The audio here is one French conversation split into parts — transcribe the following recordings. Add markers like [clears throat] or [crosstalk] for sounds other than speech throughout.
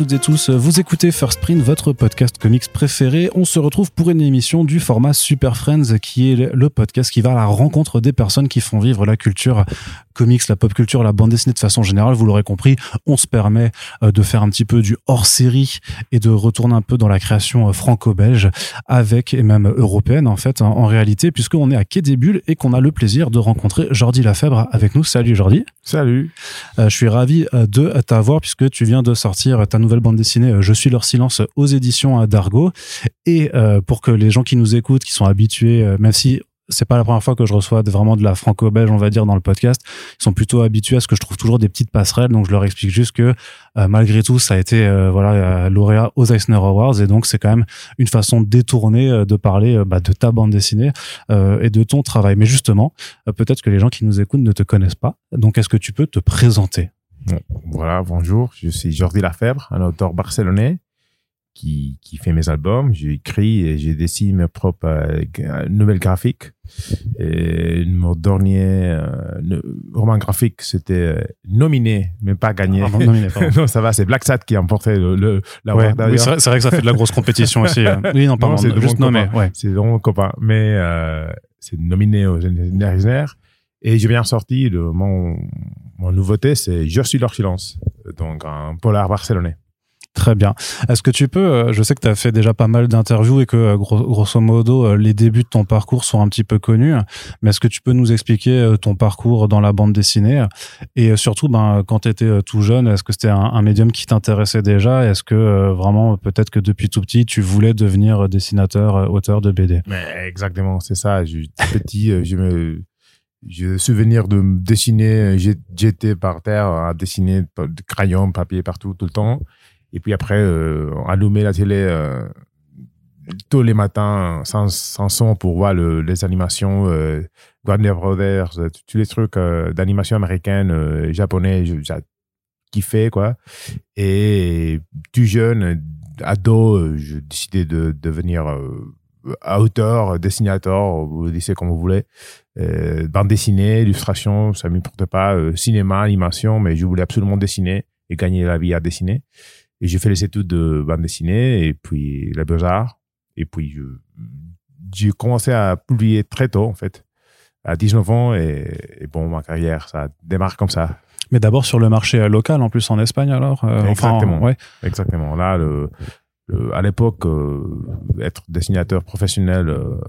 Toutes et tous, vous écoutez First Print, votre podcast comics préféré. On se retrouve pour une émission du format Super Friends, qui est le podcast qui va à la rencontre des personnes qui font vivre la culture comics, la pop culture, la bande dessinée de façon générale. Vous l'aurez compris, on se permet euh, de faire un petit peu du hors-série et de retourner un peu dans la création euh, franco-belge avec, et même européenne en fait, en réalité, puisqu'on est à Quai des Bulles et qu'on a le plaisir de rencontrer Jordi Lafèbre avec nous. Salut Jordi. Salut. Euh, je suis ravi de t'avoir puisque tu viens de sortir ta nouvelle bande dessinée Je suis leur silence aux éditions d'Argo. Et pour que les gens qui nous écoutent, qui sont habitués, même si c'est pas la première fois que je reçois vraiment de la franco-belge, on va dire, dans le podcast. Ils sont plutôt habitués à ce que je trouve toujours des petites passerelles. Donc, je leur explique juste que, euh, malgré tout, ça a été, euh, voilà, euh, lauréat aux Eisner Awards. Et donc, c'est quand même une façon détournée de parler bah, de ta bande dessinée et de ton travail. Mais justement, peut-être que les gens qui nous écoutent ne te connaissent pas. Donc, est-ce que tu peux te présenter? Voilà, bonjour. Je suis Jordi Lafèvre, un auteur barcelonais qui, qui fait mes albums. J'écris et j'ai dessiné mes propres euh, nouvelles graphiques. Et mon dernier euh, roman graphique, c'était euh, nominé, mais pas gagné. Ah, nominé, [laughs] non, ça va, c'est Black Sat qui a emporté le, le la ouais, oui, c'est vrai, que ça fait de la grosse compétition aussi. Oui, non, pardon, c'est juste nommé. Ouais. C'est vraiment copain. Mais euh, c'est nominé aux Eisner. Et j'ai bien sorti de mon, mon nouveauté, c'est Je suis leur silence, donc un polar barcelonais. Très bien. Est-ce que tu peux, euh, je sais que tu as fait déjà pas mal d'interviews et que euh, grosso modo euh, les débuts de ton parcours sont un petit peu connus, mais est-ce que tu peux nous expliquer ton parcours dans la bande dessinée? Et surtout ben, quand tu étais tout jeune, est-ce que c'était un, médium qui t'intéressait déjà? Est-ce que vraiment peut-être que depuis tout petit tu voulais devenir dessinateur, auteur de BD mais Exactement, c'est ça. Petit, je me j'ai souvenir de dessiner, j'étais par terre à dessiner de crayon, papier partout, tout le temps. Et puis après, euh, allumer la télé euh, tous les matins sans, sans son pour voir le, les animations euh, Warner Brothers, euh, tous les trucs euh, d'animation américaine, euh, japonais, j'ai kiffé quoi. Et tout jeune, ado, je décidé de devenir auteur, dessinateur, vous dites comme vous voulez, euh, bande dessinée, illustration, ça m'importe pas, cinéma, animation, mais je voulais absolument dessiner et gagner la vie à dessiner. Et j'ai fait les études de bande dessinée et puis les beaux-arts. Et puis, j'ai commencé à publier très tôt, en fait, à 19 ans. Et, bon, ma carrière, ça démarre comme ça. Mais d'abord sur le marché local, en plus en Espagne, alors euh, Exactement. ouais. Exactement. Là, le, à l'époque, euh, être dessinateur professionnel euh,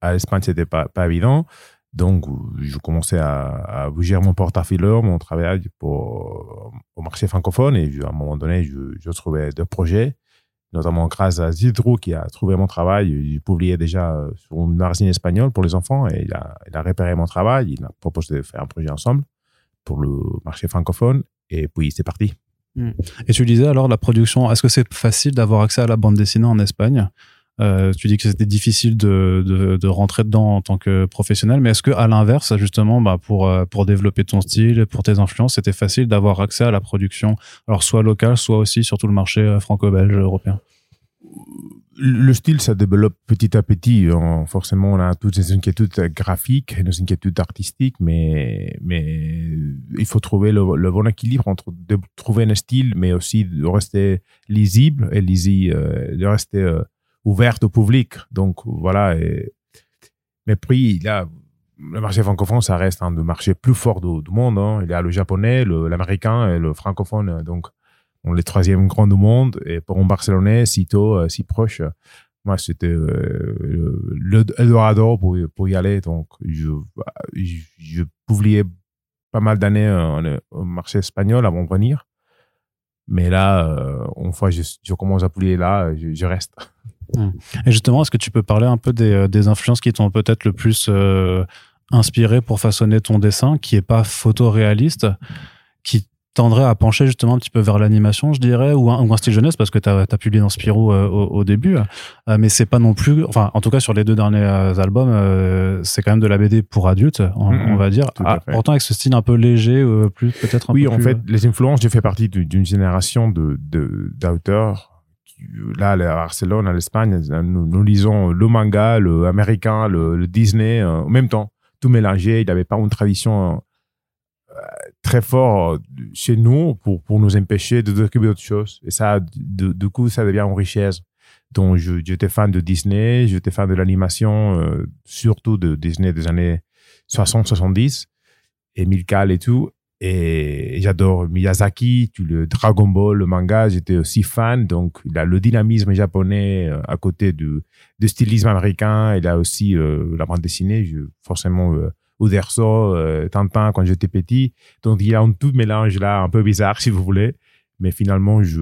à l'Espagne, c'était pas, pas évident. Donc, je commençais à, à bouger mon portefeuille, mon travail pour, au marché francophone. Et à un moment donné, je, trouvais deux projets, notamment grâce à Zidrou qui a trouvé mon travail. Il publiait déjà sur une magazine espagnole pour les enfants et il a, il a repéré mon travail. Il m'a proposé de faire un projet ensemble pour le marché francophone. Et puis, c'est parti. Hmm. Et tu disais alors la production, est-ce que c'est facile d'avoir accès à la bande dessinée en Espagne? Euh, tu dis que c'était difficile de, de, de, rentrer dedans en tant que professionnel, mais est-ce que à l'inverse, justement, bah, pour euh, pour développer ton style, pour tes influences, c'était facile d'avoir accès à la production, alors soit locale, soit aussi sur tout le marché euh, franco-belge européen? Le style, ça développe petit à petit. forcément, on a toutes ces inquiétudes graphiques nos inquiétudes artistiques, mais, il faut trouver le, bon équilibre entre de trouver un style, mais aussi de rester lisible et lisible, de rester ouverte au public. Donc voilà. Mais puis là, le marché francophone, ça reste un des marchés plus forts du, monde. Hein. Il y a le japonais, l'américain et le francophone. Donc, on est troisième grand du monde. Et pour un Barcelonais, si tôt, euh, si proche, moi, c'était euh, le pour, pour y aller. Donc, je, je, je publiais pas mal d'années euh, au marché espagnol avant de venir. Mais là, euh, une fois je, je commence à publier là, je, je reste. [laughs] Mmh. Et justement, est-ce que tu peux parler un peu des, euh, des influences qui t'ont peut-être le plus euh, inspiré pour façonner ton dessin, qui est pas photoréaliste, qui tendrait à pencher justement un petit peu vers l'animation, je dirais, ou un, ou un style jeunesse, parce que tu as, publié dans Spirou euh, au, au, début, euh, mais c'est pas non plus, enfin, en tout cas sur les deux derniers euh, albums, euh, c'est quand même de la BD pour adultes, on, mmh, on va dire. Ah, pourtant avec ce style un peu léger, plus peut-être un oui, peu en plus, fait, les influences, j'ai fait partie d'une génération de d'auteurs là, à Barcelone, à l'Espagne, nous, nous, lisons le manga, le américain, le, le Disney, en même temps, tout mélangé. Il n'y avait pas une tradition très fort chez nous pour, pour nous empêcher de découvrir d'autres choses. Et ça, du coup, ça devient une richesse. Donc, j'étais fan de Disney, j'étais fan de l'animation, euh, surtout de Disney des années 60-70, et Milkal et tout. Et j'adore Miyazaki, le Dragon Ball, le manga, j'étais aussi fan. Donc, il a le dynamisme japonais euh, à côté du, du stylisme américain. Il a aussi euh, la bande dessinée, je, forcément Uderso, euh, Tintin quand j'étais petit. Donc, il y a un tout mélange là, un peu bizarre [laughs] si vous voulez. Mais finalement, je,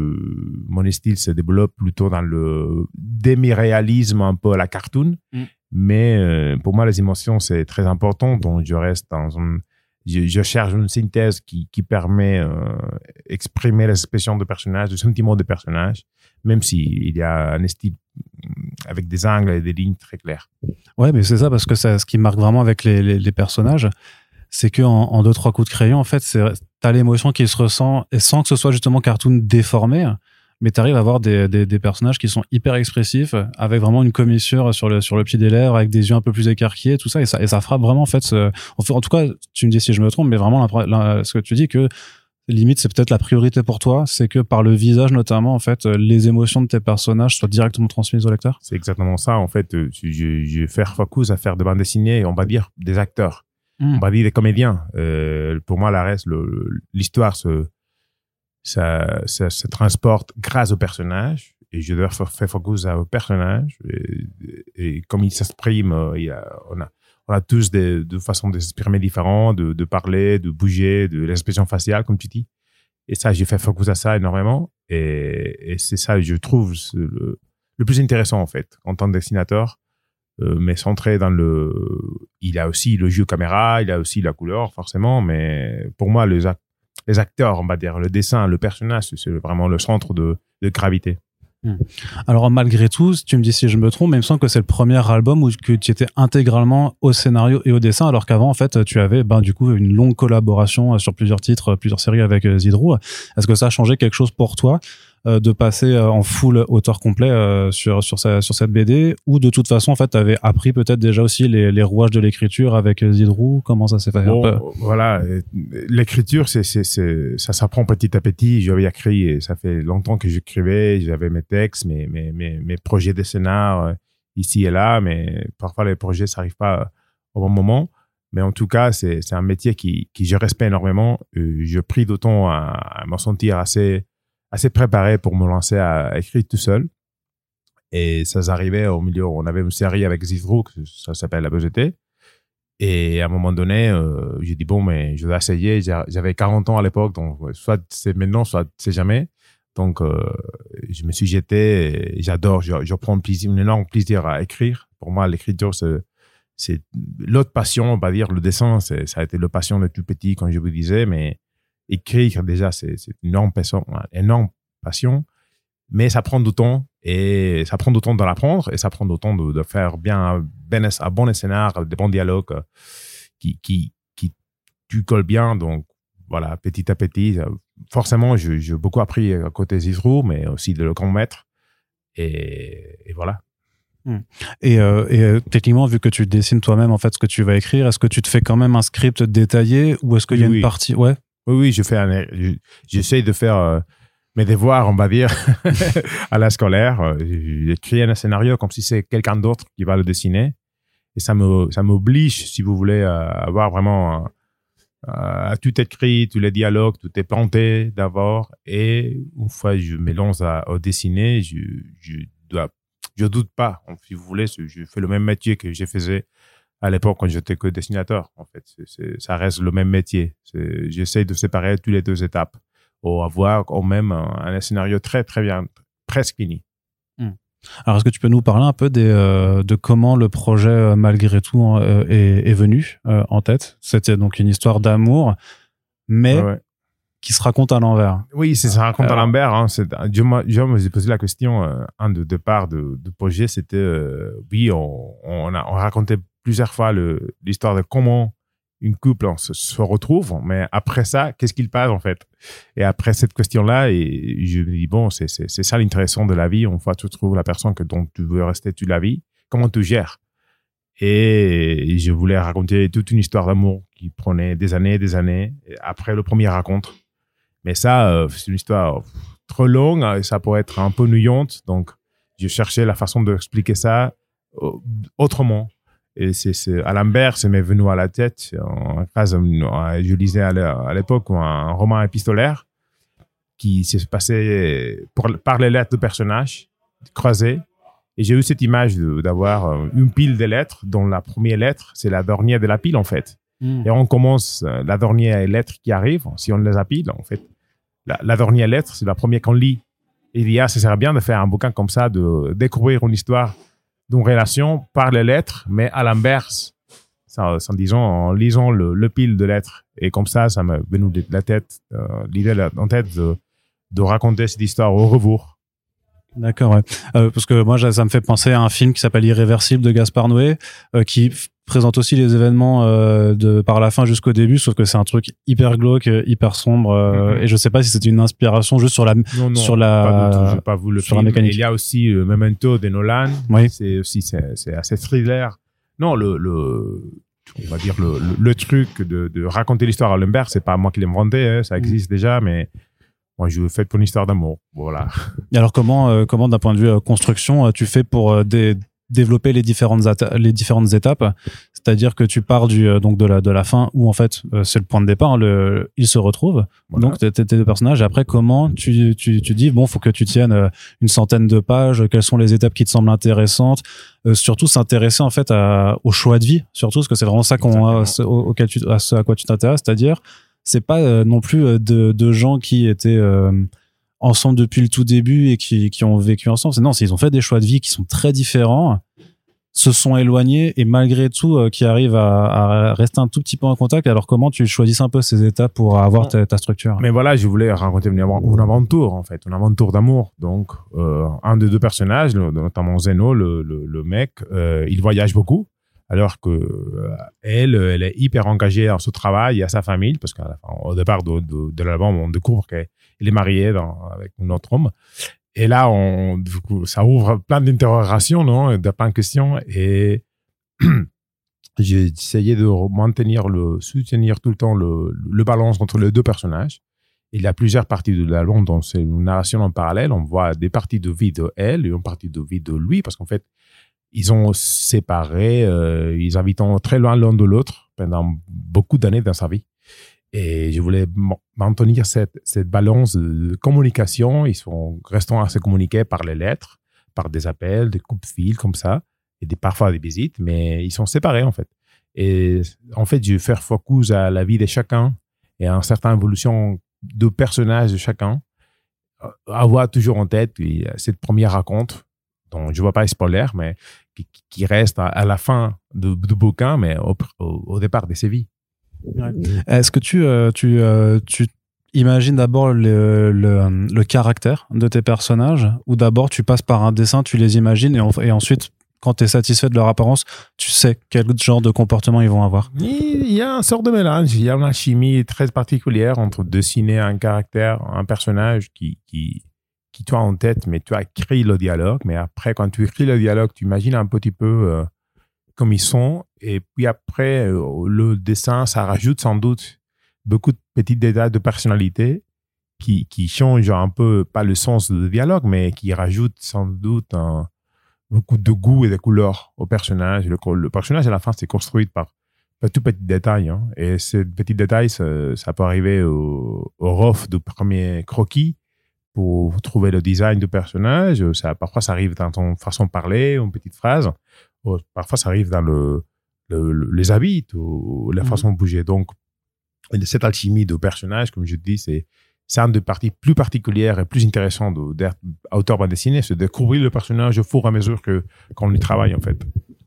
mon style se développe plutôt dans le demi-réalisme, un peu à la cartoon. Mm. Mais euh, pour moi, les émotions, c'est très important. Donc, je reste dans un je, je, cherche une synthèse qui, qui permet euh, exprimer l'expression de personnage, le sentiment de personnage, même s'il y a un style avec des angles et des lignes très claires. Ouais, mais c'est ça, parce que ça, ce qui marque vraiment avec les, personnages, c'est que en, en, deux, trois coups de crayon, en fait, t'as l'émotion qui se ressent, et sans que ce soit justement cartoon déformé, mais tu arrives à avoir des, personnages qui sont hyper expressifs, avec vraiment une commissure sur le, sur le pied des lèvres, avec des yeux un peu plus écarquillés, tout ça, et ça, et ça frappe vraiment, en fait, en tout cas, tu me dis si je me trompe, mais vraiment, ce que tu dis que limite, c'est peut-être la priorité pour toi, c'est que par le visage notamment, en fait, les émotions de tes personnages soient directement transmises au lecteur. C'est exactement ça, en fait. Je, je vais faire focus à faire de bande dessinée, on va dire des acteurs, mmh. on va dire des comédiens. Euh, pour moi, la reste, l'histoire se ça, ça se transporte grâce au personnage et je dois faire focus au personnage et, et comme il s'exprime, euh, on a on a tous des, de façons de s'exprimer différentes, de, parler, de bouger, de l'expression faciale, comme tu dis. Et ça, j'ai fait focus à ça énormément. Et, c'est ça, je trouve, le, plus intéressant, en fait, en tant que dessinateur. Euh, mais centré dans le... Il a aussi le jeu caméra, il a aussi la couleur, forcément. Mais pour moi, les, acteurs, on va dire, le dessin, le personnage, c'est vraiment le centre de gravité. Hmm. Alors malgré tout, tu me dis si je me trompe, mais il me semble que c'est le premier album où que tu étais intégralement au scénario et au dessin, alors qu'avant en fait tu avais ben du coup une longue collaboration sur plusieurs titres, plusieurs séries avec Zidrou. Est-ce que ça a changé quelque chose pour toi? euh, de passer euh, en full auteur complet euh, sur sur, sa, sur cette BD ou de toute façon en fait tu avais appris peut-être déjà aussi les, les rouages de l'écriture avec Zidrou. Comment ça s'est fait bon, voilà l'écriture c'est ça s'apprend petit à petit. J'avais écrit et ça fait longtemps que j'écrivais j'avais mes textes mes mes mes, mes projets de scénar ici et là mais parfois les projets ça arrive pas au bon moment. Mais en tout cas, c'est, un métier qui, qui je respecte énormément. Euh, je prie d'autant à, à m'en sentir assez assez préparé pour me lancer à, écrire tout seul. Et ça s'arrivait au milieu, on avait une série avec Zidrou, ça s'appelle La BGT. Et à un moment donné, euh, j'ai dit, bon, mais je vais essayer. J'avais 40 ans à l'époque, donc soit c'est maintenant, soit c'est jamais. Donc, euh, je me suis jeté j'adore, je, je prends plaisir, un énorme plaisir à écrire. Pour moi, l'écriture, c'est l'autre passion, on va dire. Le dessin, ça a été le passion de tout petit, comme je vous disais, mais écrire déjà, c'est une énorme passion, une énorme passion, mais ça prend du temps et ça prend du temps de l'apprendre et ça prend du temps de, de faire bien ben, un bon scénario, des bons dialogues euh, qui, qui, qui tu colles bien. Donc voilà, petit à petit, euh, forcément, j'ai beaucoup appris à côté Zizrou, mais aussi de le grand maître. Et, et voilà. Hmm. Et, euh, et techniquement, vu que tu dessines toi-même en fait ce que tu vas écrire, est-ce que tu te fais quand même un script détaillé ou est-ce qu'il y a oui. une partie? Ouais. Oui, oui, je fais un, j'essaie de faire euh, mes devoirs, on va dire, [laughs] à la scolaire. Euh, J'écris un scénario comme si c'est quelqu'un d'autre qui va le dessiner. Et ça me, ça m'oblige, si vous voulez, à avoir vraiment à tout écrit, tous les dialogues, tout est planté d'abord. Et une fois je me lance à, à dessiner, je, je dois, je doute pas. Si vous voulez, je fais le même métier que je faisais à l'époque quand j'étais que dessinateur. En fait, c est, c est, ça reste le même métier. J'essaie de séparer toutes les deux étapes pour avoir quand même un, un scénario très très bien, presque fini. Mmh. Alors, est-ce que tu peux nous parler un peu des, euh, de comment le projet, euh, malgré tout, euh, est, est, venu euh, en tête? C'était donc une histoire d'amour, mais ouais. qui se raconte à l'envers. Oui, c'est ça raconte à l'envers. Hein, je, je me suis posé la question, un de départ de, de projet, c'était, oui, on, on, a, on racontait plusieurs fois l'histoire de comment une couple se, retrouve, mais après ça, qu'est-ce qu'il passe en fait? Et après cette question-là, je me dis bon, c'est ça l'intéressant de la vie. Une fois tu trouves la personne que dont tu veux rester toute la vie, comment tu gères? Et je voulais raconter toute une histoire d'amour qui prenait des années et des années après le premier raconte. Mais ça, euh, c'est une histoire trop longue et ça pourrait être un peu nuyante. Donc, je cherchais la façon d'expliquer ça euh, autrement. Et c'est Alembert, ça m'est venu à la tête. En phrase, je lisais à l'époque un roman épistolaire qui s'est passé pour, par les lettres de personnages croisées. Et j'ai eu cette image d'avoir euh, une pile de lettres, dont la première lettre, c'est la dernière de la pile, en fait. Hmm. Et on commence euh, la dernière lettre qui arrive, si on les appile, en fait. La, dernière lettre, c'est la première qu'on lit. Et il y a, ça serait bien de faire un bouquin comme ça, de découvrir une histoire d'une relation par les lettres, mais à l'inverse, disant, en lisant le, pile de lettres. Et comme ça, ça m'a venu de la tête, euh, l'idée en tête de, de raconter cette histoire au rebours. D'accord, ouais. Euh, parce que moi, ça me fait penser à un film qui s'appelle Irréversible de Gaspard Noé, euh, qui présente aussi les événements euh, de par la fin jusqu'au début, sauf que c'est un truc hyper glauque, hyper sombre. Mm-hmm. Et je sais pas si c'était une inspiration juste sur la non, non, sur la pas, pas vu le sur la mécanique. Il y a aussi Memento de Nolan. Oui. C'est aussi c'est assez thriller. Non, le, le on va dire le, le, truc de, de raconter l'histoire à Lambert, c'est pas moi qui l'ai inventé, hein, ça mm. existe déjà, mais moi, je fais pour une histoire d'amour. Voilà. Et alors, comment, euh, comment d'un point de vue euh, construction, euh, tu fais pour développer les différentes, les différentes étapes? C'est-à-dire que tu pars du, donc de, la, de la fin où, en fait, c'est le point de départ, le, ils se retrouvent. Donc, tes deux personnages. Et après, comment tu, tu, tu dis, bon, faut que tu tiennes une centaine de pages, quelles sont les étapes qui te semblent intéressantes surtout s'intéresser en fait à, au choix de vie surtout parce que c'est vraiment ça qu'on auquel tu à ce à quoi tu t'intéresses c'est-à-dire c'est pas euh, non plus euh, de, de, gens qui étaient euh, ensemble depuis le tout début et qui, qui ont vécu ensemble. Non, ils ont fait des choix de vie qui sont très différents, se sont éloignés et malgré tout qui arrivent à, à, rester un tout petit peu en contact. Alors comment tu choisis un peu ces étapes pour avoir ta, ta structure? Mais voilà, je voulais raconter une, aventure en fait, une aventure d'amour. Donc un des deux personnages, notamment Zeno, le, le, le mec, il voyage beaucoup alors que euh, elle, elle est hyper engagée dans ce travail et à sa famille, parce qu'au départ de, de, l'album, on découvre qu'elle est mariée avec un autre homme. Et là, on, ça ouvre plein d'interrogations, non, de plein de questions. Et [clears throat] j'ai essayé de maintenir le, soutenir tout le temps le, le balance entre les deux personnages. Il y a plusieurs parties de l'album dont c'est une narration en parallèle. On voit des parties de vie de elle et une partie de vie de lui, parce qu'en fait, ils ont séparé, euh, ils habitent très loin l'un de l'autre pendant beaucoup d'années dans sa vie. Et je voulais maintenir cette, cette balance de communication. Ils sont restant à se communiquer par les lettres, par des appels, des coupes de fil comme ça, et des, parfois des visites, mais ils sont séparés en fait. Et en fait, je vais faire focus à la vie de chacun et à une certaine évolution de personnage de chacun. Avoir toujours en tête cette première raconte donc je vois pas spoiler, mais qui, reste à, la fin du, bouquin, mais au, départ de ses vies. Est-ce que tu, euh, tu, euh, tu imagines d'abord le, le, caractère de tes personnages ou d'abord tu passes par un dessin, tu les imagines et, et ensuite quand tu es satisfait de leur apparence, tu sais quel genre de comportement ils vont avoir? Il y a un sort de mélange, il y a une chimie très particulière entre dessiner un caractère, un personnage qui, qui, qui toi en tête, mais tu as écrit le dialogue. Mais après, quand tu écris le dialogue, tu imagines un petit peu euh, comme ils sont. Et puis après, euh, le dessin, ça rajoute sans doute beaucoup de petits détails de personnalité qui, qui changent un peu, pas le sens du dialogue, mais qui rajoutent sans doute beaucoup de goût et de couleurs au personnage. Le, personnage, à la fin, c'est construit par, tout petit détail. Hein. Et ces petits détails, ça, ça peut arriver au, au rough du premier croquis pour trouver le design du personnage. Ça, parfois, ça arrive dans ton façon de parler, une petite phrase. parfois, ça arrive dans le, les habits ou la mhm. façon de bouger. Donc, cette alchimie de personnage, comme je dis, c'est c'est une des parties plus particulières et plus intéressantes d'être auteur bande dessinée, c'est de découvrir le personnage au fur et à mesure que qu'on y travaille en fait.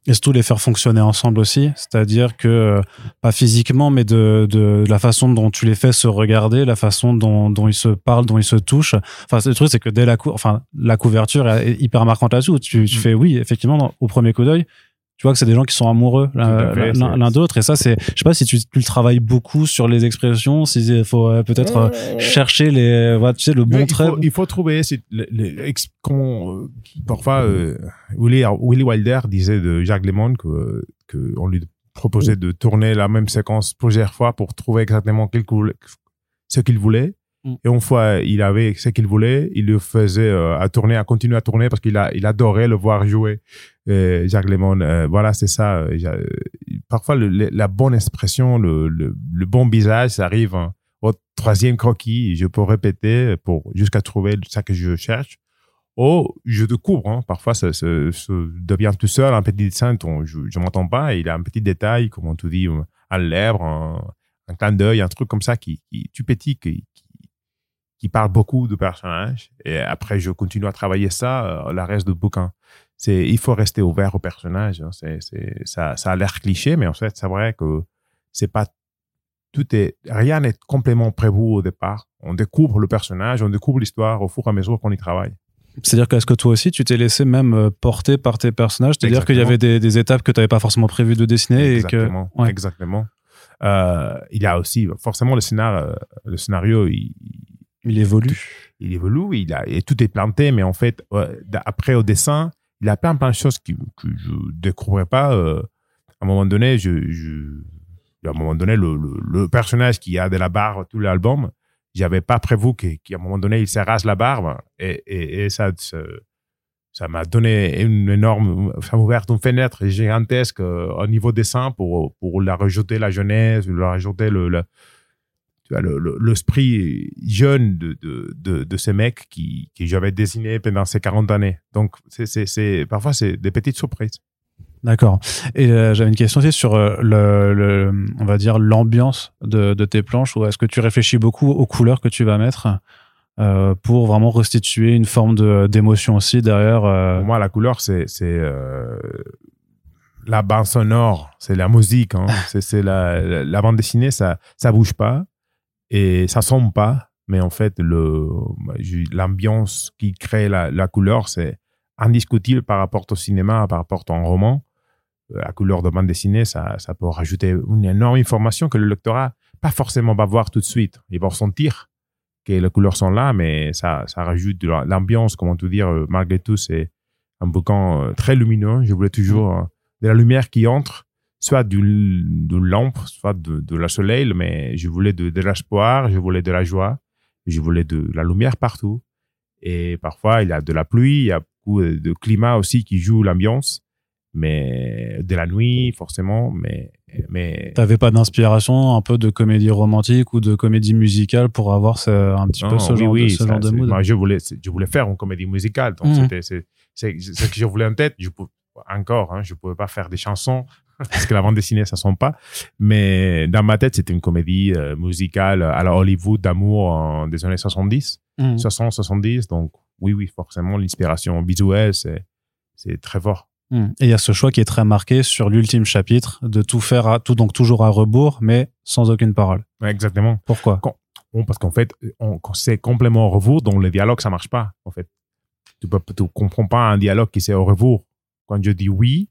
Et surtout les faire fonctionner ensemble aussi, c'est-à-dire que euh, pas physiquement, mais de, de, la façon dont tu les fais se regarder, la façon dont, dont ils se parlent, dont ils se touchent. Enfin, le truc c'est que dès la cou enfin la couverture est hyper marquante là-dessus. Tu, tu mm. fais oui, effectivement, au premier coup d'œil, tu vois que c'est des gens qui sont amoureux l'un d'autre. Et ça c'est je sais pas si tu, tu travailles beaucoup sur les expressions s'il faut euh, peut-être euh, chercher les voilà, tu sais le bon trait. il faut trouver les, les, euh, parfois Willy, Willy Wilder disait de Jacques Lemond que que on lui proposait de tourner la même séquence plusieurs fois pour trouver exactement quel ce qu'il voulait. Mm. Et une fois il avait ce qu'il voulait, il le faisait euh, à tourner, à continuer à tourner parce qu'il il adorait le voir jouer. Jacques Lemon, euh, voilà, c'est ça. euh, parfois, la bonne expression, le, le, bon visage, ça arrive au troisième croquis. Je peux répéter pour jusqu'à trouver ça que je cherche. Oh, je découvre. Hein. Parfois, ça, devient tout seul un petit dessin. je ne m'entends pas. Il a un petit détail, comme on te dit, un lèvre, un, clin d'œil, un truc comme ça qui, qui tu qui, qui, qui parle beaucoup du personnage. Et après, je continue à travailler ça, euh, le reste du bouquin. C'est, il faut rester ouvert au personnage. hein. C'est, c'est, ça, ça a l'air cliché, mais en fait, c'est vrai que c'est pas tout est, rien n'est complètement prévu au départ. On découvre le personnage, on découvre l'histoire au fur et à mesure qu'on y travaille. C'est-à-dire qu'est-ce que toi aussi, tu t'es laissé même euh, porter par tes personnages? C'est-à-dire qu'il y avait des, des étapes que tu n'avais pas forcément prévu de dessiner Exactement. et que. Ouais. Exactement. Euh, il y a aussi, forcément, le scénario, euh, le scénario, il, Il évolue. il évolue, il et tout est planté, mais en fait, après au dessin, il a plein, plein de choses que je ne découvrais pas. euh, à un moment donné, à un moment donné, le, le, personnage qui a de la barbe tout l'album, j'avais pas prévu qu'à un moment donné, il se rase la barbe, et, et, ça, ça m'a donné une énorme, ça m'a ouvert une fenêtre gigantesque euh, au niveau dessin pour, pour la rajouter la jeunesse, la rajouter le, le, tu vois, le, le- l'esprit jeune de, de, de, de ces mecs qui, qui j'avais dessiné pendant ces 40 années. Donc, c'est, c'est, c'est, parfois, c'est des petites surprises. D'accord. Et euh, j'avais une question aussi sur euh, le, le- on va dire, l'ambiance de, de tes planches. Ou est-ce que tu réfléchis beaucoup aux couleurs que tu vas mettre euh, pour vraiment restituer une forme de, d'émotion aussi derrière Pour moi, la couleur, c'est, c'est la bande sonore, c'est la musique. Hein. [laughs] c'est, c'est la, la, la bande dessinée, ça ça bouge pas et ça sombre pas. Mais en fait, l'ambiance qui crée la, la couleur, c'est indiscutible par rapport au cinéma, par rapport à un roman. Euh, La couleur de bande dessinée, ça, ça peut rajouter une énorme information que le lectorat pas forcément va voir tout de suite. Il va ressentir que les couleurs sont là, mais ça, ça rajoute de la- l'ambiance, comment te dire. euh, Malgré tout, c'est un bouquin euh, très lumineux. Je voulais toujours de la lumière qui entre, soit d'une d'une lampe, soit de, de la soleil, mais je voulais de, de l'espoir, je voulais de la joie, je voulais de la lumière partout. Et parfois, il y a de la pluie, il y a beaucoup de climat aussi qui joue l'ambiance, mais de la nuit, forcément, mais, mais T'avais pas d'inspiration un peu de comédie romantique ou de comédie musicale pour avoir ce- un petit peu ce oui, genre, oui, de, ce ça, genre de mood? moi, je voulais, je voulais faire une comédie musicale. Donc, Mhm. c'était, c'est, ce que je voulais en tête. Je encore, hein, je pouvais pas faire des chansons parce que la bande dessinée, ça sent pas. Mais dans ma tête, c'était une comédie euh, musicale à la Hollywood d'amour des années 70, Mhm. 60, 70. Donc, oui, oui, forcément, l'inspiration visuelle, c'est, c'est très fort. Mhm. Et il y a ce choix qui est très marqué sur l'ultime chapitre de tout faire à tout, donc toujours à rebours, mais sans aucune parole. Ouais, exactement. Pourquoi? Parce qu'en fait, on, c'est complètement au rebours, donc le dialogue, ça marche pas, en fait. Tu tu comprends pas un dialogue qui c'est au rebours. Quand je dis oui,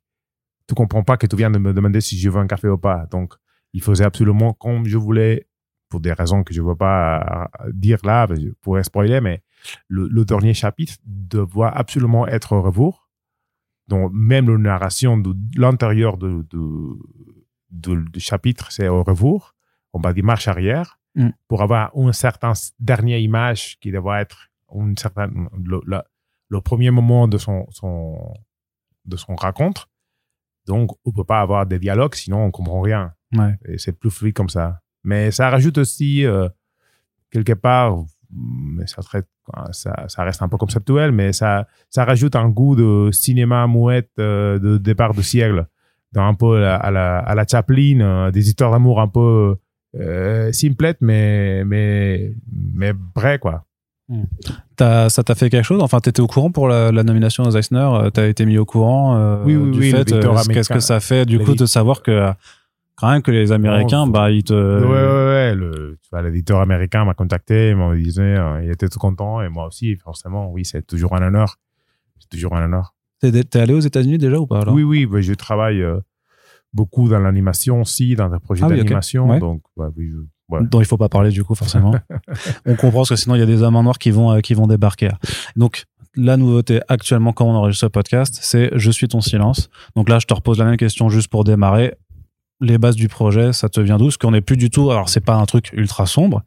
tu comprends pas que tu viens de me demander si je veux un café ou pas. Donc, il faisait absolument comme je voulais, pour des raisons que je ne veux pas euh, dire là, pourrais spoiler, mais le, le dernier chapitre doit absolument être au rebours. Donc, même la narration de l'intérieur du chapitre, c'est au rebours. On va dire marche arrière Mm. pour avoir une certaine dernière image qui doit être une certaine, le premier moment de son, son, de son raconte. Donc, on peut pas avoir des dialogues, sinon on comprend rien. Ouais. Et c'est plus fluide comme ça. Mais ça rajoute aussi, euh, quelque part, mais ça, traite, ça, ça reste un peu conceptuel, mais ça, ça rajoute un goût de cinéma mouette euh, de départ de siècle. Dans un peu à la, à la, à la Chaplin, euh, des histoires d'amour un peu simplettes, mais, mais, mais vraies, quoi. T'as- ça t'a fait quelque chose? Enfin, t'étais au courant pour la, la nomination aux Eisner euh, T'as été mis au courant euh, Oui, oui, du oui, fait euh. Qu'est-ce que ça fait du coup de savoir que quand même que les Américains, faut- bah ils te. ouais, ouais, ouais. Le, tu vois, l'éditeur américain m'a contacté, il m'a dit, euh, il était tout content, et moi aussi, forcément, oui, c'est toujours un honneur. C'est toujours un honneur. T'es allé aux États-Unis déjà ou pas alors? Oui, oui, bah, je travaille euh, beaucoup dans l'animation aussi, dans des projets Ah oui, ok. d'animation. Ouais. Donc, ouais, oui, je- Voilà. dont il faut pas parler du coup forcément. [laughs] on comprend parce que sinon il y a des amants noirs qui vont euh, qui vont débarquer. Donc la nouveauté actuellement quand on enregistre ce podcast, c'est je suis ton silence. Donc là je te repose la même question juste pour démarrer. Les bases du projet, ça te vient d'où? Parce qu'on n'est plus du tout. Alors c'est pas un truc ultra sombre.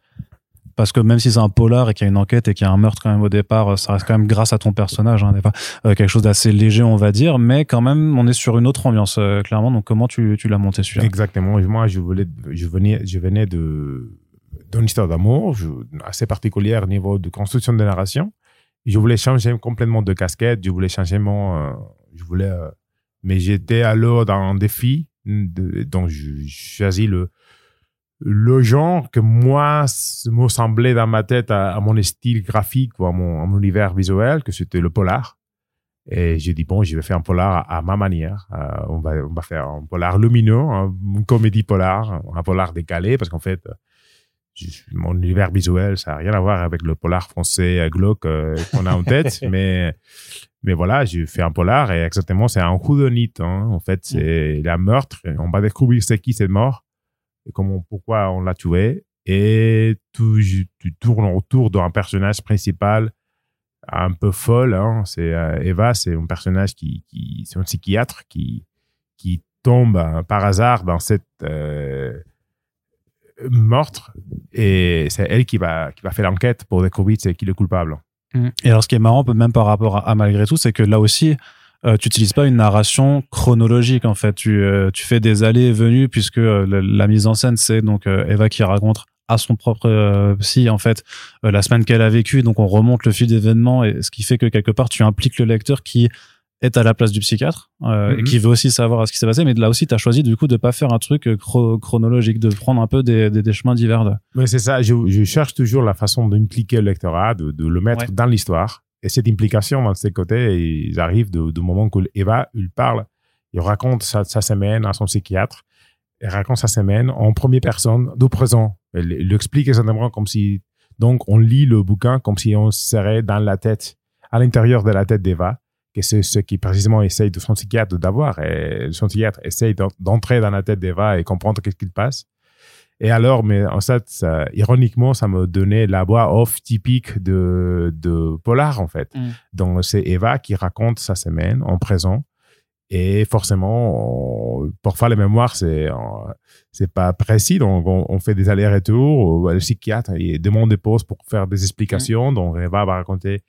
Parce que même si c'est un polar et qu'il y a une enquête et qu'il y a un meurtre quand même au départ, euh, ça reste quand même grâce à ton personnage, hein, euh, quelque chose d'assez léger on va dire, mais quand même on est sur une autre ambiance euh, clairement. Donc comment tu, tu l'as monté celui-là? Exactement. Moi, je voulais, je venais, je venais d'une histoire d'amour assez particulière au niveau de construction de narration. Je voulais changer complètement de casquette. Je voulais changer mon, je voulais, mais j'étais alors dans un défi. De, donc, je choisis le le genre que moi me semblait dans ma tête à, à mon style graphique ou à mon, à mon univers visuel, que c'était le polar. Et j'ai dit, bon, je vais faire un polar à, à ma manière. Euh, on, va, on va faire un polar lumineux, hein, une comédie polar, un polar décalé, parce qu'en fait, je mon univers visuel, ça n'a rien à voir avec le polar français glauque euh, qu'on a en tête. [laughs] mais, mais voilà, j'ai fait un polar et exactement, c'est un whodunit. Hein. En fait, c'est a un meurtre. On va découvrir c'est qui cette mort comment, pourquoi on l'a tué. Et tu, tu tournes autour d'un personnage principal un peu folle. Hein. C'est euh, Eva, c'est un personnage qui, c'est un psychiatre qui qui tombe euh, par hasard dans cette euh, meurtre et c'est elle qui va qui va faire l'enquête pour découvrir qui le coupable. Et alors, ce qui est marrant, même par rapport à malgré tout, c'est que là aussi, euh, tu n'utilises pas une narration chronologique. En fait, tu, euh, tu fais des allées et venues puisque euh, la, la mise en scène, c'est donc Eva qui raconte à son propre psy en fait la semaine qu'elle a vécue. Donc, on remonte le fil d'événements et ce qui fait que quelque part, tu impliques le lecteur qui est à la place du psychiatre euh, et Mhm. qui veut aussi savoir ce qui s'est passé. Mais là aussi, tu as choisi du coup de pas faire un truc chro- chronologique, de prendre un peu des, des, des chemins divers. de- Mais c'est ça, je, je cherche toujours la façon d'impliquer le lectorat, de, de le mettre Ouais. dans l'histoire. Et cette implication dans ses côtés, ils arrivent du moment que Eva, il parle, il raconte sa, semaine à son psychiatre. Elle raconte sa semaine en première personne, du présent. Elle, elle l'explique exactement comme si. Donc, on lit le bouquin comme si on serait dans la tête, à l'intérieur de la tête d'Eva, que c'est ce qui précisément essaye de son psychiatre d'avoir. Et son psychiatre essaye d'en- d'entrer dans la tête d'Eva et comprendre qu'est-ce qu'il passe. Et alors, mais en fait, ça, ironiquement, ça me donnait la voix off typique de, de Polar, en fait. Mm. Donc, c'est Eva qui raconte sa semaine en présent. Et forcément, on- parfois, les mémoires, c'est, euh, c'est pas précis. Donc, on, on fait des allers-retours. Le psychiatre, il demande des pauses pour faire des explications. Donc, Eva va raconter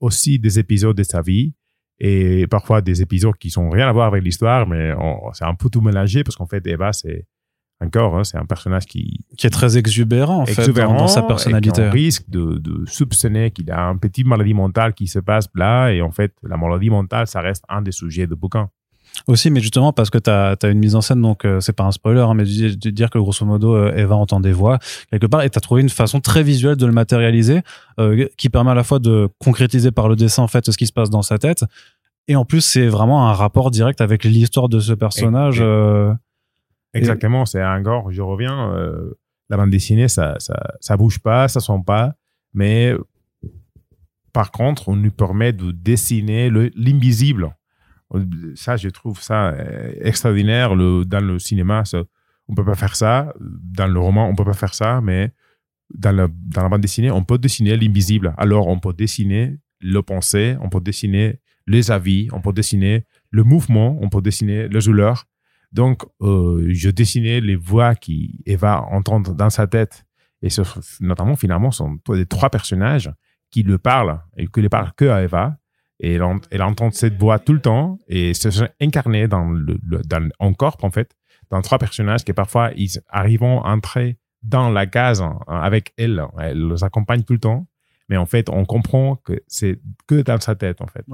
aussi des épisodes de sa vie. Et parfois, des épisodes qui sont rien à voir avec l'histoire, mais on- c'est un peu tout mélangé parce qu'en fait, Eva, c'est encore, hein, c'est un personnage qui, Qui est très exubérant en fait exubérant dans, dans sa et personnalité. qu'on risque de, de soupçonner qu'il a une petite maladie mentale qui se passe là. Et en fait, la maladie mentale, ça reste un des sujets de bouquin. Aussi, mais justement parce que tu as, une mise en scène, donc euh, c'est pas un spoiler, hein, mais de, de dire que grosso modo, euh, Eva entend des voix quelque part, et tu as trouvé une façon très visuelle de le matérialiser, euh, qui permet à la fois de concrétiser par le dessin en fait ce qui se passe dans sa tête, et en plus c'est vraiment un rapport direct avec l'histoire de ce personnage. Et- et- euh, Exactement, c'est un. Je reviens, euh, la bande dessinée, ça, ça, ça bouge pas, ça sent pas. Mais par contre, on nous permet de dessiner le- l'invisible. Ça, je trouve ça euh, extraordinaire. Le, dans le cinéma, ça, on peut pas faire ça. Dans le roman, on peut pas faire ça. Mais dans la, dans la bande dessinée, on peut dessiner l'invisible. Alors, on peut dessiner le pensée, on peut dessiner les avis, on peut dessiner le mouvement, on peut dessiner les douleurs. Donc, euh, je dessinais les voix qui Eva entend dans sa tête. Et ce, notamment, finalement, sont les trois personnages qui le parlent et qui ne parlent que à Eva. Et elle, ent- elle entend cette voix tout le temps et se sont incarnés dans, le- en corps, en fait, dans trois personnages qui parfois, ils arrivent à entrer dans la case hein, avec elle. Elle les accompagne tout le temps. Mais en fait, on comprend que c'est que dans sa tête, en fait.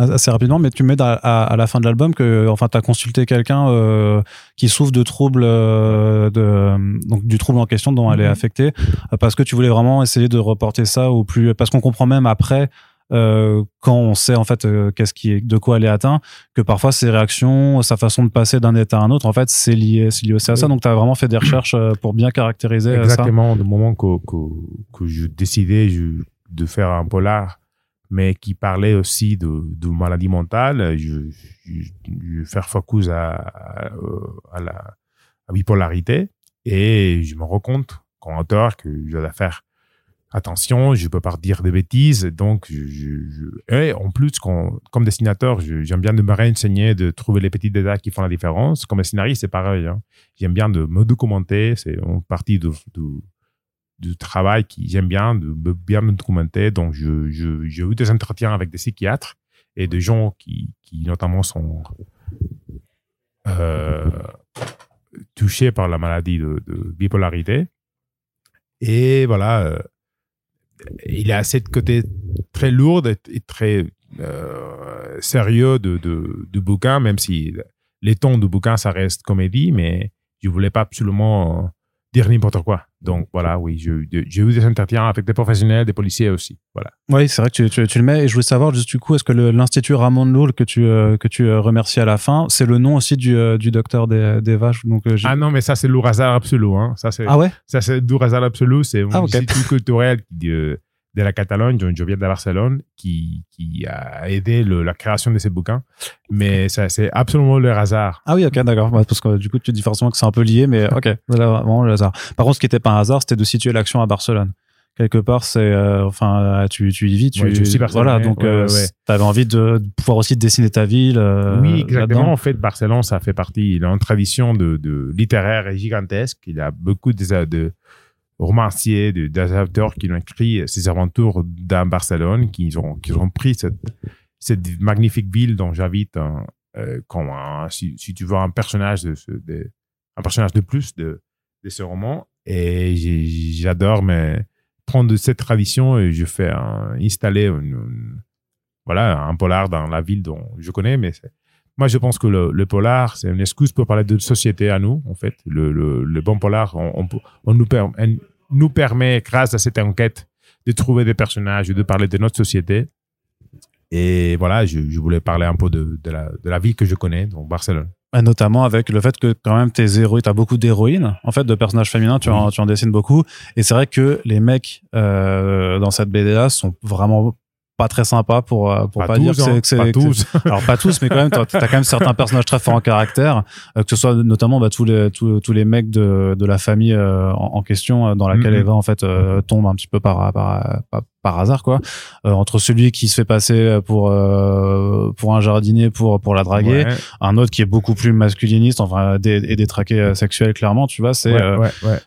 Assez rapidement, mais tu mets à, à- à la fin de l'album que enfin tu as consulté quelqu'un euh, qui souffre de troubles euh, de donc du trouble en question dont elle est Mhm. affectée. Euh, parce que tu voulais vraiment essayer de reporter ça au plus parce qu'on comprend même après euh, quand on sait en fait euh, qu'est-ce qui est de quoi elle est atteinte que parfois ses réactions sa façon de passer d'un état à un autre en fait c'est lié c'est lié aussi à ça. Donc tu as vraiment fait des recherches euh, pour bien caractériser euh, ça. Exactement, du moment que, que, que je décidais je- de faire un polar, mais qui parlait aussi de, de maladie mentale, je, je, je faire focus à, la bipolarité. Et je me rends compte, comme auteur, que je dois faire attention, je peux pas dire des bêtises. Donc, en plus, comme dessinateur, j'aime bien de me réenseigner, de trouver les petits détails qui font la différence. Comme scénariste, c'est pareil. Hein. J'aime bien de me documenter. C'est une partie de, du travail qui j'aime bien, de bien me documenter. Donc, j'ai eu des entretiens avec des psychiatres et des gens qui, qui notamment sont euh, touchés par la maladie de, de bipolarité. Et voilà, euh, il a cette côté très lourd et très euh, sérieux de, de, du bouquin, même si les tons du bouquin, ça reste comédie, mais je voulais pas absolument dire n'importe quoi. Donc voilà, oui, j'ai eu des entretiens avec des professionnels, des policiers aussi. Voilà. Oui, c'est vrai que tu, tu, le mets. Et je voulais savoir, juste du coup, est-ce que l'Institut Ramon Loul que tu, euh, que tu euh, remercies à la fin, c'est le nom aussi du, euh, du docteur des, des vaches donc, Ah non, mais ça, c'est l'Ourazar Absolu. Hein. Ça, ah ouais? Ça, c'est l'Ourazar Absolu. C'est un ah, institut culturel de, de la Catalogne, je viens de Barcelone, qui, qui a aidé la création de ces bouquins. Mais ça, c'est absolument le hasard. Ah oui, ok, d'accord. Bah, parce que du coup, tu dis forcément que c'est un peu lié, mais ok, [laughs] vraiment le hasard. Par contre, ce qui n'était pas un hasard, c'était de situer l'action à Barcelone. Quelque part, c'est, euh, enfin, tu, tu y vis, tu, voilà, donc, euh, tu avais envie de, pouvoir aussi dessiner ta ville. Euh, oui, exactement. En fait, Barcelone, ça fait partie, il a une tradition de, de littéraire gigantesque. Il a beaucoup de, de romanciers, des auteurs qui ont écrit ces aventures dans Barcelone, qui ont, pris cette, magnifique ville dont j'habite euh, comme si, si, tu veux un personnage de, un plus de, ce roman. Et j'adore prendre cette tradition et je fais installer voilà, un polar dans la ville dont je connais. Mais moi, je pense que le, le polar, c'est une excuse pour parler de société à nous, en fait. Le, le, le bon polar, on, on, on nous permet, nous permet, grâce à cette enquête, de trouver des personnages, de parler de notre société. Et voilà, je, voulais parler un peu de, de, la, de, la, ville que je connais, donc Barcelone. Et notamment avec le fait que quand même tes héroïnes, as beaucoup d'héroïnes, en fait, de personnages féminins, tu, en, tu en dessines beaucoup. Et c'est vrai que les mecs euh, dans cette BD-là sont vraiment pas très sympa pour euh, pour pas, dire que c'est hein. pas tous [laughs] alors pas tous mais quand même t'as as quand même certains personnages très forts en caractère euh, que ce soit notamment bah, tous les tous, tous les mecs de de la famille euh, en, question dans laquelle mm-hmm. Eva en fait tombe un petit peu par par, par par hasard quoi euh, entre celui qui se fait passer pour euh, pour un jardinier pour pour la draguer un autre qui est beaucoup plus masculiniste enfin des, et détraqué euh, sexuel clairement tu vois c'est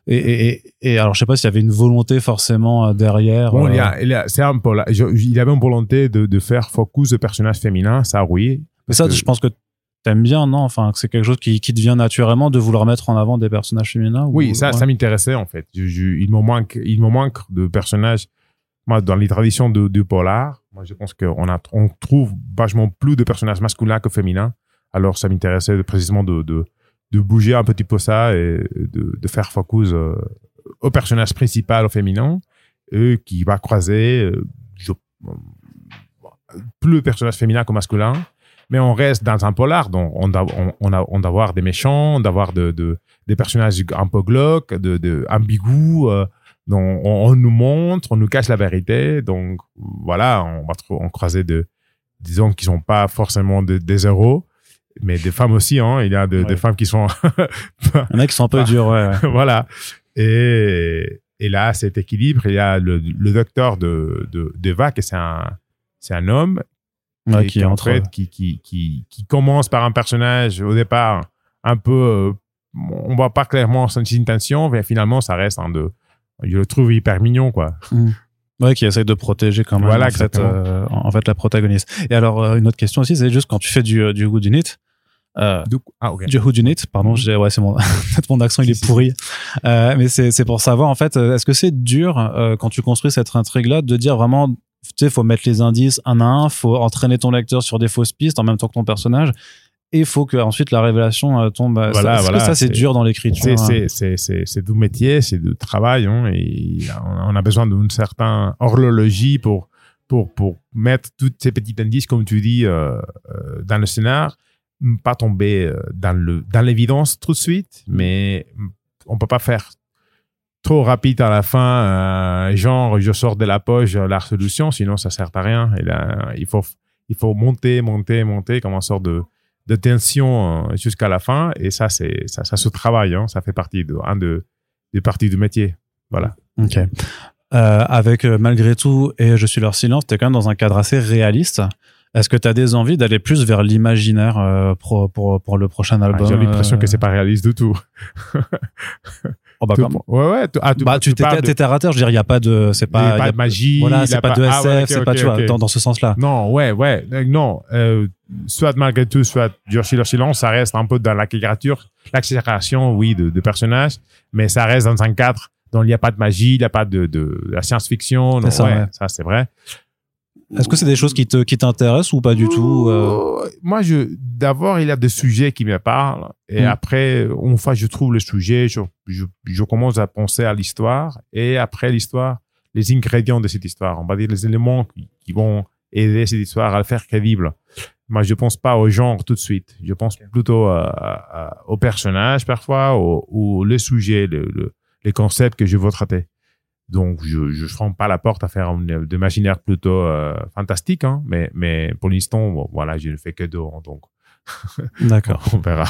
et, et, et, alors je sais pas s'il y avait une volonté forcément derrière bon il y a, il a c'est un peu là, il avait une volonté de, de faire focus de personnages féminins ça oui mais ça je pense que t'aimes bien, non? Enfin, c'est quelque chose qui, qui te vient naturellement de vouloir mettre en avant des personnages féminins. Oui, ça, ça m'intéressait en fait. Je, je, il me manque, il me manque de personnages moi, dans les traditions du polar, moi, je pense qu'on a, on trouve vachement plus de personnages masculins que féminins. Alors, ça m'intéressait précisément de, de, bouger un petit peu ça et de, faire focus euh, au personnage principal, au féminin, et qui va croiser euh, plus de personnages féminins que masculins. Mais on reste dans un polar, donc on doit, on, a, on doit avoir des méchants, d'avoir de, de, des personnages un peu glauques, de, ambigus. Euh, donc, on, nous montre, on nous cache la vérité. Donc, voilà, on va on croiser de, disons, qui sont pas forcément des héros, mais des femmes aussi. Hein. Il y a des femmes qui sont. [laughs] Il y en a qui sont un peu dures, ouais. [laughs] voilà. Et, et là, cet équilibre, il y a le, le docteur de, de, de Vac, c'est un, c'est un homme qui, qui, en fait, qui, qui, qui, qui, commence par un personnage au départ un peu, euh, on voit pas clairement son intention, mais finalement, ça reste un de, je le trouve hyper mignon, quoi. Mm. Ouais, qui essaie de protéger quand même voilà, en, fait, euh, en fait la protagoniste. Et alors euh, une autre question aussi, c'est juste quand tu fais du euh, du Houdinit, euh, du, ah, okay. du Houdinit, pardon, mm. ouais c'est mon [laughs] mon accent il est pourri, euh, mais c'est c'est pour savoir en fait, est-ce que c'est dur quand tu construis cette intrigue là de dire vraiment tu sais, faut mettre les indices un à un, faut entraîner ton lecteur sur des fausses pistes en même temps que ton personnage? Et il faut que ensuite la révélation euh, tombe. Voilà, ça, voilà. ça c'est dur dans l'écriture. C'est hein. du métier, c'est du travail, hein, et on a besoin d'une certaine horlogie pour pour pour mettre toutes ces petits indices, comme tu dis, euh, euh dans le scénar, pas tomber dans le dans l'évidence tout de suite, mm. mais on peut pas faire trop rapide à la fin, euh, genre je sors de la poche la solution, sinon ça sert à rien. Et là, il faut il faut monter, monter, monter comme une sorte de de tension euh, jusqu'à la fin. Et ça, c'est ça, ça se travaille. Hein. Ça fait partie de un de des parties du métier. Voilà. Ok. Euh, avec euh, malgré tout et je suis leur silence, tu es quand même dans un cadre assez réaliste. Est-ce que tu as des envies d'aller plus vers l'imaginaire euh, pour, pour, pour le prochain Ah, album J'ai l'impression euh, que c'est pas réaliste du tout. [laughs] oh, bah, Tout- ouais, ouais. tu- ah, tu, bah, tu t'es de- à terre, je veux dire, il n'y a pas de. C'est pas. pas de magie. voilà, c'est a pas de ah, SF, ouais, ok, c'est pas, ok, tu vois, ok. dans, dans ce sens-là. Non, ouais, ouais. Euh, Non, euh, soit malgré tout, soit Durci leur silence, ça reste un peu dans la caricature, l'accélération, oui, de, de personnages, mais ça reste dans un cadre dont il n'y a pas de magie, il n'y a pas de, de, de la science-fiction. Ouais, ouais. ça c'est vrai. Est-ce que c'est des choses qui te qui t'intéressent ou pas du tout euh, Euh, Moi, je, d'abord, il y a des sujets qui me parlent, et Mm. après, une fois je trouve le sujet, je, je, je commence à penser à l'histoire, et après l'histoire, les ingrédients de cette histoire, on va dire les éléments qui, qui vont aider cette histoire à le faire crédible. Moi, je pense pas au genre tout de suite. Je pense plutôt à- à- à- au personnage parfois, ou le sujet, le, le- les concepts que je veux traiter. Donc, je ne ferme pas la porte à faire un imaginaire plutôt euh, fantastique, hein, mais, mais pour l'instant, voilà, je ne fais que deux, donc D'accord. [laughs] on verra.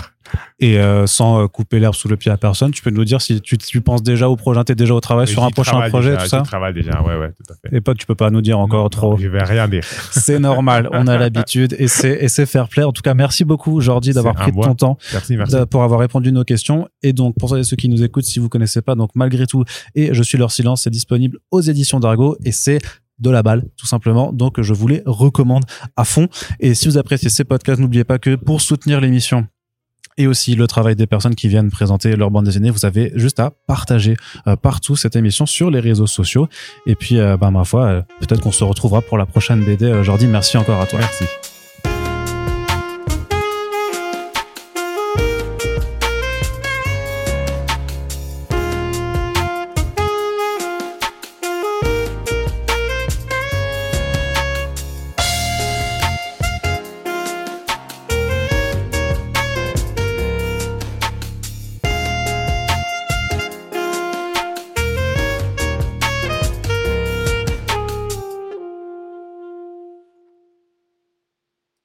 Et euh, sans euh, couper l'herbe sous le pied à personne, tu peux nous dire si tu, tu penses déjà au projet, tu es déjà au travail sur un prochain projet, déjà, tout ça travaille déjà, ouais, ouais, tout à fait. Et pas, tu peux pas nous dire encore Non, trop. non, je vais rien dire. [laughs] C'est normal, on a l'habitude et c'est fair play. En tout cas, merci beaucoup Jordi d'avoir pris de ton temps Merci, merci. pour avoir répondu à nos questions. Et donc pour ceux qui nous écoutent, si vous connaissez pas, donc malgré tout et je suis leur silence, c'est disponible aux éditions d'Argo et c'est de la balle tout simplement. Donc je vous les recommande à fond. Et si vous appréciez ces podcasts, n'oubliez pas que pour soutenir l'émission et aussi le travail des personnes qui viennent présenter leur bande dessinée, vous avez juste à partager euh, partout cette émission sur les réseaux sociaux. Et puis, euh, bah, ma foi, euh, peut-être qu'on se retrouvera pour la prochaine BD. Euh, Jordi, merci encore à toi. Merci.